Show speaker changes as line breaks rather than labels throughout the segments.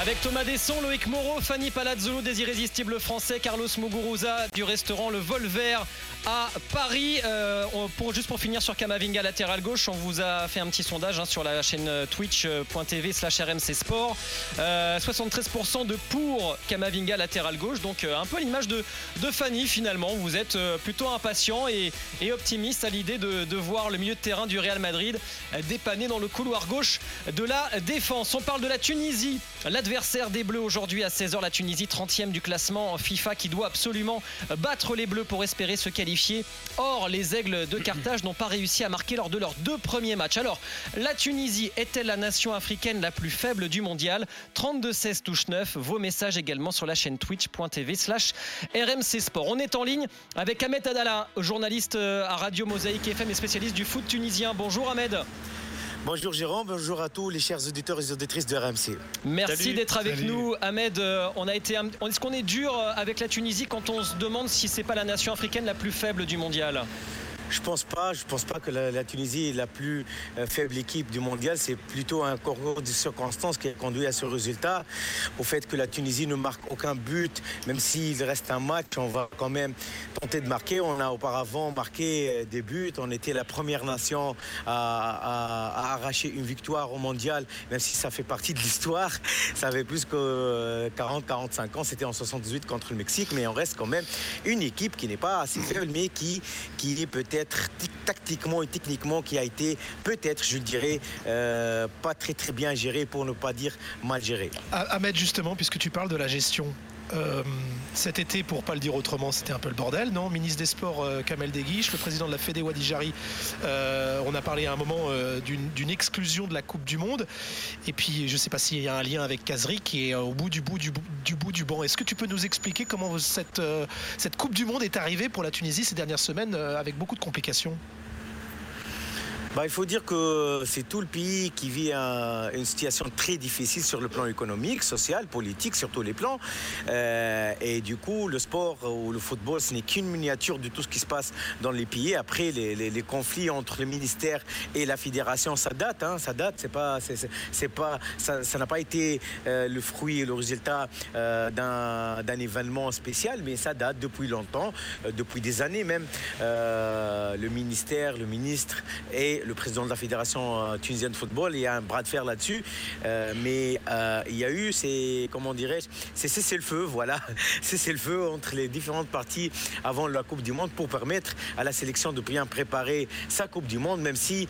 Avec Thomas Desson, Loïc Moreau, Fanny Palazzo, des irrésistibles français, Carlos Muguruza du restaurant Le Vol Vert à Paris. Euh, pour, juste pour finir sur Kamavinga latéral gauche, on vous a fait un petit sondage hein, sur la chaîne twitch.tv slash RMC Sport. 73% euh, de pour Kamavinga latéral gauche, donc euh, un peu l'image de, Fanny finalement. Vous êtes plutôt impatient et, optimiste à l'idée de, voir le milieu de terrain du Real Madrid dépanner dans le couloir gauche de la défense. On parle de la Tunisie. Des Bleus aujourd'hui à 16h, la Tunisie 30e du classement FIFA qui doit absolument battre les Bleus pour espérer se qualifier. Or, les Aigles de Carthage n'ont pas réussi à marquer lors de leurs deux premiers matchs. Alors, la Tunisie est-elle la nation africaine la plus faible du mondial? 32-16 touche 9. Vos messages également sur la chaîne twitch.tv slash RMC Sport. On est en ligne avec Ahmed Adala, journaliste euh, à Radio Mosaïque FM et spécialiste du foot tunisien. Bonjour Ahmed.
Bonjour Jérôme, bonjour à tous les chers auditeurs et auditrices de RMC.
Merci d'être avec nous, Ahmed. Euh, on a été, est-ce qu'on est dur euh, avec la Tunisie quand on se demande si c'est pas la nation africaine la plus faible du mondial?
Je pense pas. Je pense pas que la, Tunisie est la plus euh, faible équipe du mondial. C'est plutôt un concours de circonstances qui a conduit à ce résultat. Au fait que la Tunisie ne marque aucun but, même s'il reste un match, on va quand même tenter de marquer. On a auparavant marqué euh, des buts. On était la première nation à, arracher une victoire au mondial, même si ça fait partie de l'histoire. Ça fait plus que 40-45 euh, ans. C'était en 78 contre le Mexique, mais on reste quand même une équipe qui n'est pas assez faible, mais qui, qui est tactiquement et techniquement qui a été peut-être, je dirais, euh, pas très très bien géré pour ne pas dire mal géré.
Ah, Ahmed, justement, puisque tu parles de la gestion, euh, cet été, pour pas le dire autrement, c'était un peu le bordel, non? Ministre des Sports euh, Kamel Deguiche, le président de la Fédé Wadijari, euh, on a parlé à un moment d'une exclusion de la Coupe du Monde. Et puis, je ne sais pas s'il y a un lien avec Kazri qui est au bout du bout du, du bout du banc. Est-ce que tu peux nous expliquer comment cette, cette Coupe du Monde est arrivée pour la Tunisie ces dernières semaines avec beaucoup de complications?
Bah, il faut dire que c'est tout le pays qui vit une situation très difficile sur le plan économique, social, politique, sur tous les plans. Euh, et du coup, le sport ou le football, ce n'est qu'une miniature de tout ce qui se passe dans les pays. Après, les, conflits entre le ministère et la fédération, ça date. Hein, ça date. C'est pas, c'est, pas, ça, n'a pas été euh, le fruit et le résultat euh, d'un, événement spécial, mais ça date depuis longtemps, depuis des années même. le ministère, le ministre et le président de la fédération euh, tunisienne de football. Il y a un bras de fer là-dessus. Euh, mais euh, il y a eu, c'est, comment dirais-je, c'est cesser le feu, voilà. Cesser le feu entre les différentes parties avant la Coupe du Monde pour permettre à la sélection de bien préparer sa Coupe du Monde, même si,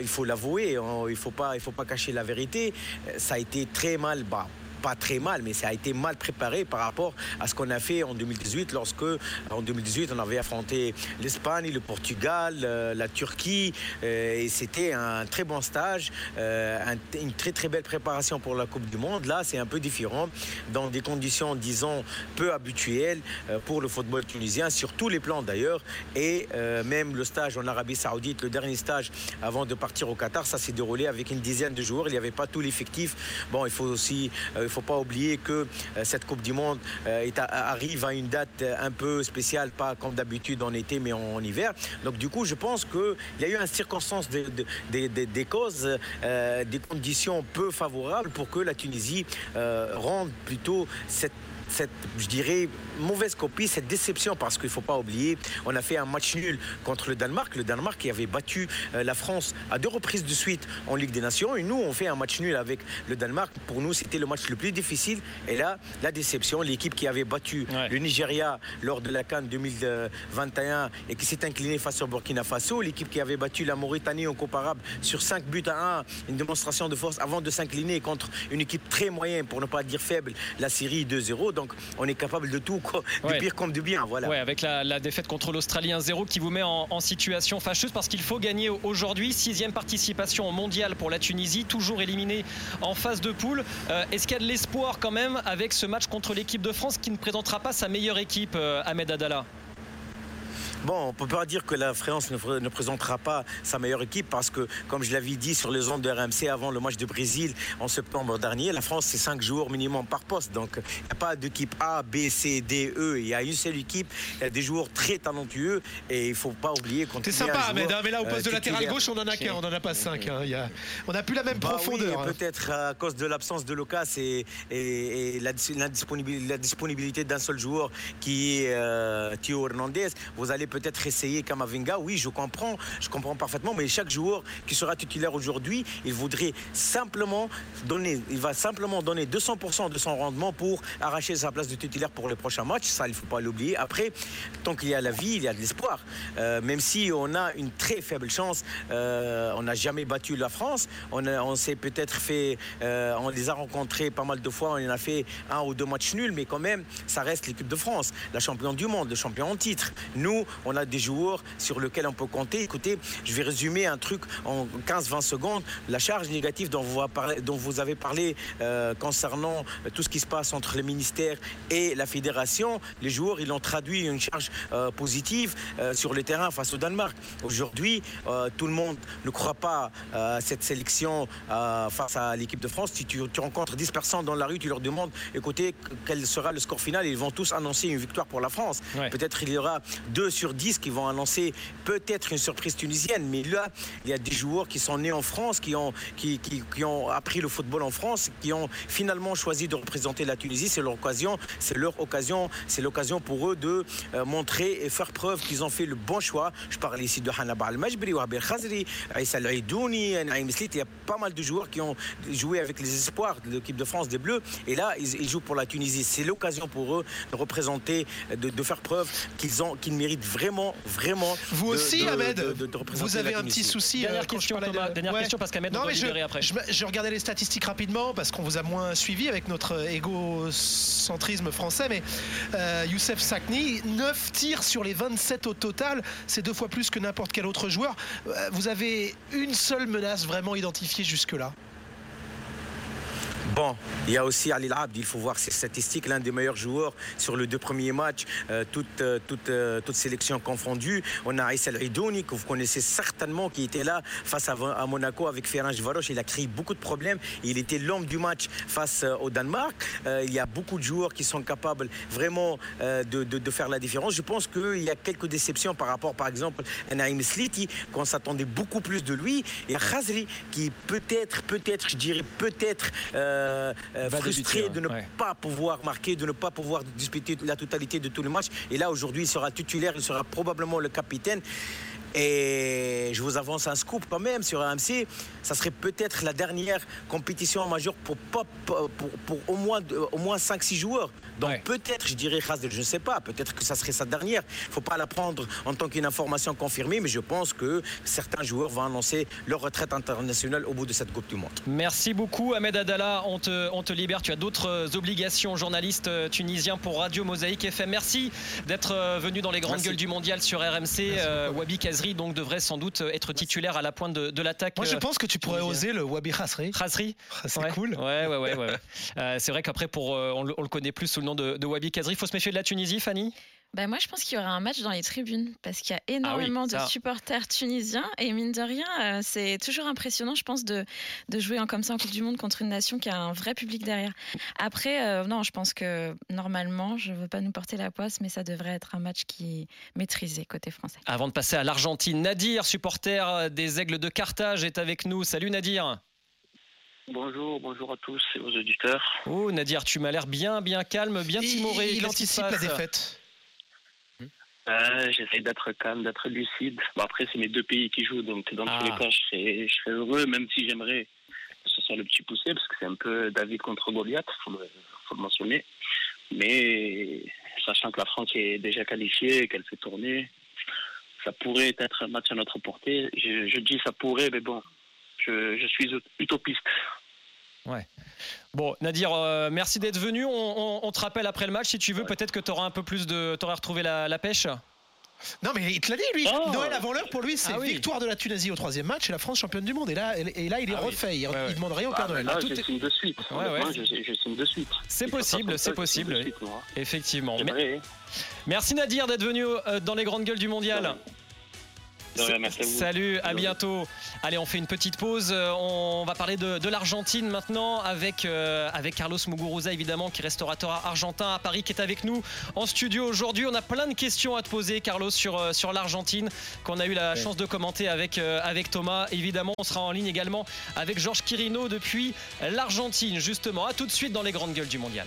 il faut l'avouer, il ne faut, pas, faut pas cacher la vérité, ça a été très mal bas pas très mal, mais ça a été mal préparé par rapport à ce qu'on a fait en 2018, lorsque en 2018 on avait affronté l'Espagne, le Portugal, euh, la Turquie, euh, et c'était un très bon stage, euh, une très très belle préparation pour la Coupe du Monde. Là, c'est un peu différent, dans des conditions, disons, peu habituelles pour le football tunisien, sur tous les plans d'ailleurs, et même le stage en Arabie Saoudite, le dernier stage avant de partir au Qatar, ça s'est déroulé avec une dizaine de joueurs. Il n'y avait pas tout l'effectif. Bon, il faut aussi ne faut pas oublier que euh, cette Coupe du Monde euh, arrive à une date euh, un peu spéciale, pas comme d'habitude en été, mais en, hiver. Donc du coup, je pense qu'il y a eu une circonstance des causes, des conditions peu favorables pour que la Tunisie rende plutôt cette cette, je dirais, mauvaise copie, cette déception, parce qu'il ne faut pas oublier, on a fait un match nul contre le Danemark. Le Danemark qui avait battu euh, la France à deux reprises de suite en Ligue des Nations. Et nous, on fait un match nul avec le Danemark. Pour nous, c'était le match le plus difficile. Et là, la déception, l'équipe qui avait battu le Nigeria lors de la Cannes 2021 et qui s'est inclinée face au Burkina Faso, l'équipe qui avait battu la Mauritanie en comparable sur 5 buts à 1, une démonstration de force avant de s'incliner contre une équipe très moyenne, pour ne pas dire faible, la Syrie 2-0 donc on est capable de tout, du pire comme du bien. Voilà.
Ouais, avec la, défaite contre l'Australie 1-0 qui vous met en, situation fâcheuse parce qu'il faut gagner aujourd'hui. Sixième participation au mondial pour la Tunisie, toujours éliminée en phase de poule. Euh, est-ce qu'il y a de l'espoir quand même avec ce match contre l'équipe de France qui ne présentera pas sa meilleure équipe, euh, Ahmed Adala
Bon, on peut pas dire que la France ne, présentera pas sa meilleure équipe parce que, comme je l'avais dit sur les ondes de RMC avant le match de Brésil en septembre dernier, la France c'est 5 joueurs minimum par poste. Donc il n'y a pas d'équipe A, B, C, D, E. Il y a une seule équipe. Il y a des joueurs très talentueux et il ne faut pas oublier
qu'on C'est sympa, hein, mais là au poste de euh, latéral gauche, on en a qu'un, on n'en a pas cinq. Hein. On n'a plus la même bah profondeur.
Hein. Peut-être à cause de l'absence de Lucas et, et, la, disponibilité d'un seul joueur qui est euh, Thio Hernandez. Vous allez peut-être essayer Kamavinga. Oui, je comprends, je comprends parfaitement, mais chaque joueur qui sera titulaire aujourd'hui, il voudrait simplement donner, il va simplement donner 200% de son rendement pour arracher sa place de titulaire pour les prochains matchs. Ça, il ne faut pas l'oublier. Après, tant qu'il y a la vie, il y a de l'espoir. Euh, même si on a une très faible chance, euh, on n'a jamais battu la France. On, on s'est peut-être fait, euh, on les a rencontrés pas mal de fois. On en a fait un ou deux matchs nuls, mais quand même, ça reste l'équipe de France, la championne du monde, le champion en titre. Nous, on a des joueurs sur lesquels on peut compter. Écoutez, je vais résumer un truc en 15-20 secondes. La charge négative dont vous, dont vous avez parlé euh, concernant tout ce qui se passe entre les ministères et la fédération, les joueurs, ils ont traduit une charge euh, positive euh, sur le terrain face au Danemark. Aujourd'hui, tout le monde ne croit pas à cette sélection face à l'équipe de France. Si tu, rencontres 10 personnes dans la rue, tu leur demandes, écoutez, quel sera le score final, ils vont tous annoncer une victoire pour la France. Peut-être il y aura 2 sur 10 qui vont annoncer peut-être une surprise tunisienne, mais là, il y a des joueurs qui sont nés en France, qui ont, qui, qui, ont appris le football en France, qui ont finalement choisi de représenter la Tunisie. C'est leur occasion, c'est leur occasion, c'est l'occasion pour eux de euh, montrer et faire preuve qu'ils ont fait le bon choix. Je parle ici de Hanna Al-Majbri, Wahbir Khazri, Aïssa Aidouni, Naïm Slit. Il y a pas mal de joueurs qui ont joué avec les espoirs de l'équipe de France des Bleus. Et là, ils, jouent pour la Tunisie. C'est l'occasion pour eux de représenter, de, faire preuve qu'ils ont, qu'ils méritent vraiment, vraiment.
Vous aussi, Ahmed. vous avez un petit souci.
Dernière euh, question, Dernière question parce qu'Ahmed
non, je, après. Je, regardais les statistiques rapidement parce qu'on vous a moins suivi avec notre égocentrisme français. Mais euh, Youssef Sakni, 9 tirs sur les 27 au total. C'est deux fois plus que n'importe quel autre joueur. Euh, vous avez une seule menace vraiment identifiée jusque-là
Il y a aussi Ali Abd, il faut voir ses statistiques, l'un des meilleurs joueurs sur les deux premiers matchs, euh, toutes, euh, euh. On a Aïssel Ridouni, que vous connaissez certainement, qui était là face à, Monaco avec Ferenc Varoche. Il a créé beaucoup de problèmes. Il était l'homme du match face au Danemark. il y a beaucoup de joueurs qui sont capables vraiment de, faire la différence. Je pense qu'il y a quelques déceptions par rapport, par exemple, à Naïm Sliti, qu'on s'attendait beaucoup plus de lui. Et Khazri, qui peut-être, peut-être, je dirais peut-être... Euh, euh, frustré de ne pas pouvoir marquer, de ne pas pouvoir disputer la totalité de tous les matchs. Et là, aujourd'hui, il sera titulaire, il sera probablement le capitaine. Et je vous avance un scoop quand même sur AMC. Ça serait peut-être la dernière compétition majeure pour, pour, pour, au moins, au moins 5-6 joueurs. Donc peut-être, je dirais je ne sais pas, peut-être que ça serait sa dernière. Il ne faut pas la prendre en tant qu'une information confirmée, mais je pense que certains joueurs vont annoncer leur retraite internationale au bout de cette Coupe du Monde.
Merci beaucoup Ahmed Adala, on te, on te libère. Tu as d'autres obligations, journaliste euh, tunisien pour Radio Mosaïque FM. Merci d'être euh, venu dans les grandes gueules du mondial sur RMC. Euh, Wabi Donc devrait sans doute être titulaire à la pointe de, l'attaque.
Moi je pense que tu pourrais oser le Wabi Khasri.
Khasri
C'est cool.
Ouais, ouais, ouais. ouais. c'est vrai qu'après, pour, on, le, on le connaît plus sous le nom de, Wabi Kazri. Il faut se méfier de la Tunisie, Fanny?
Ben moi, je pense qu'il y aura un match dans les tribunes parce qu'il y a ah énormément de supporters tunisiens et mine de rien, euh, c'est toujours impressionnant, je pense, de, de jouer comme ça en Coupe du Monde contre une nation qui a un vrai public derrière. Après, euh, non, je pense que normalement, je ne veux pas nous porter la poisse, mais ça devrait être un match qui est maîtrisé côté français.
Avant de passer à l'Argentine, Nadir, supporter des Aigles de Carthage, est avec nous. Salut Nadir.
Bonjour, bonjour à tous et aux auditeurs.
Oh Nadir, tu m'as l'air bien, bien calme, bien timoré.
Il, anticipe la défaite.
J'essaie d'être calme, d'être lucide. Bon, après, c'est mes deux pays qui jouent, donc dans tous les ah. cas, je serais, je serais, heureux, même si j'aimerais que ce soit le petit poussé, parce que c'est un peu David contre Goliath, il faut, faut, le mentionner. Mais sachant que la France est déjà qualifiée, qu'elle fait tourner, ça pourrait être un match à notre portée. Je, je dis ça pourrait, mais bon, je, suis utopiste.
Ouais. Bon, Nadir, euh, merci d'être venu. On, te rappelle après le match, si tu veux, peut-être que tu auras un peu plus de. Tu auras retrouvé la, pêche
Non, mais il te l'a dit, lui. Oh. Noël avant l'heure, pour lui, c'est ah victoire de la Tunisie au troisième match et la France championne du monde. Et là, et là il est ah refait. Il, ne demande rien au Père Noël.
Là, je signe de suite. je, signe de suite.
C'est possible, c'est possible. Effectivement. Merci Nadir d'être venu euh, dans les grandes gueules du mondial. Salut, à bientôt. Allez, on fait une petite pause. Euh, on va parler de, l'Argentine maintenant avec, euh, avec Carlos Muguruza, évidemment, qui est restaurateur argentin à Paris, qui est avec nous en studio aujourd'hui. On a plein de questions à te poser, Carlos, sur, euh, sur l'Argentine, qu'on a eu la chance de commenter avec, avec Thomas. Évidemment, on sera en ligne également avec Georges Quirino depuis l'Argentine, justement. À tout de suite dans les grandes gueules du mondial.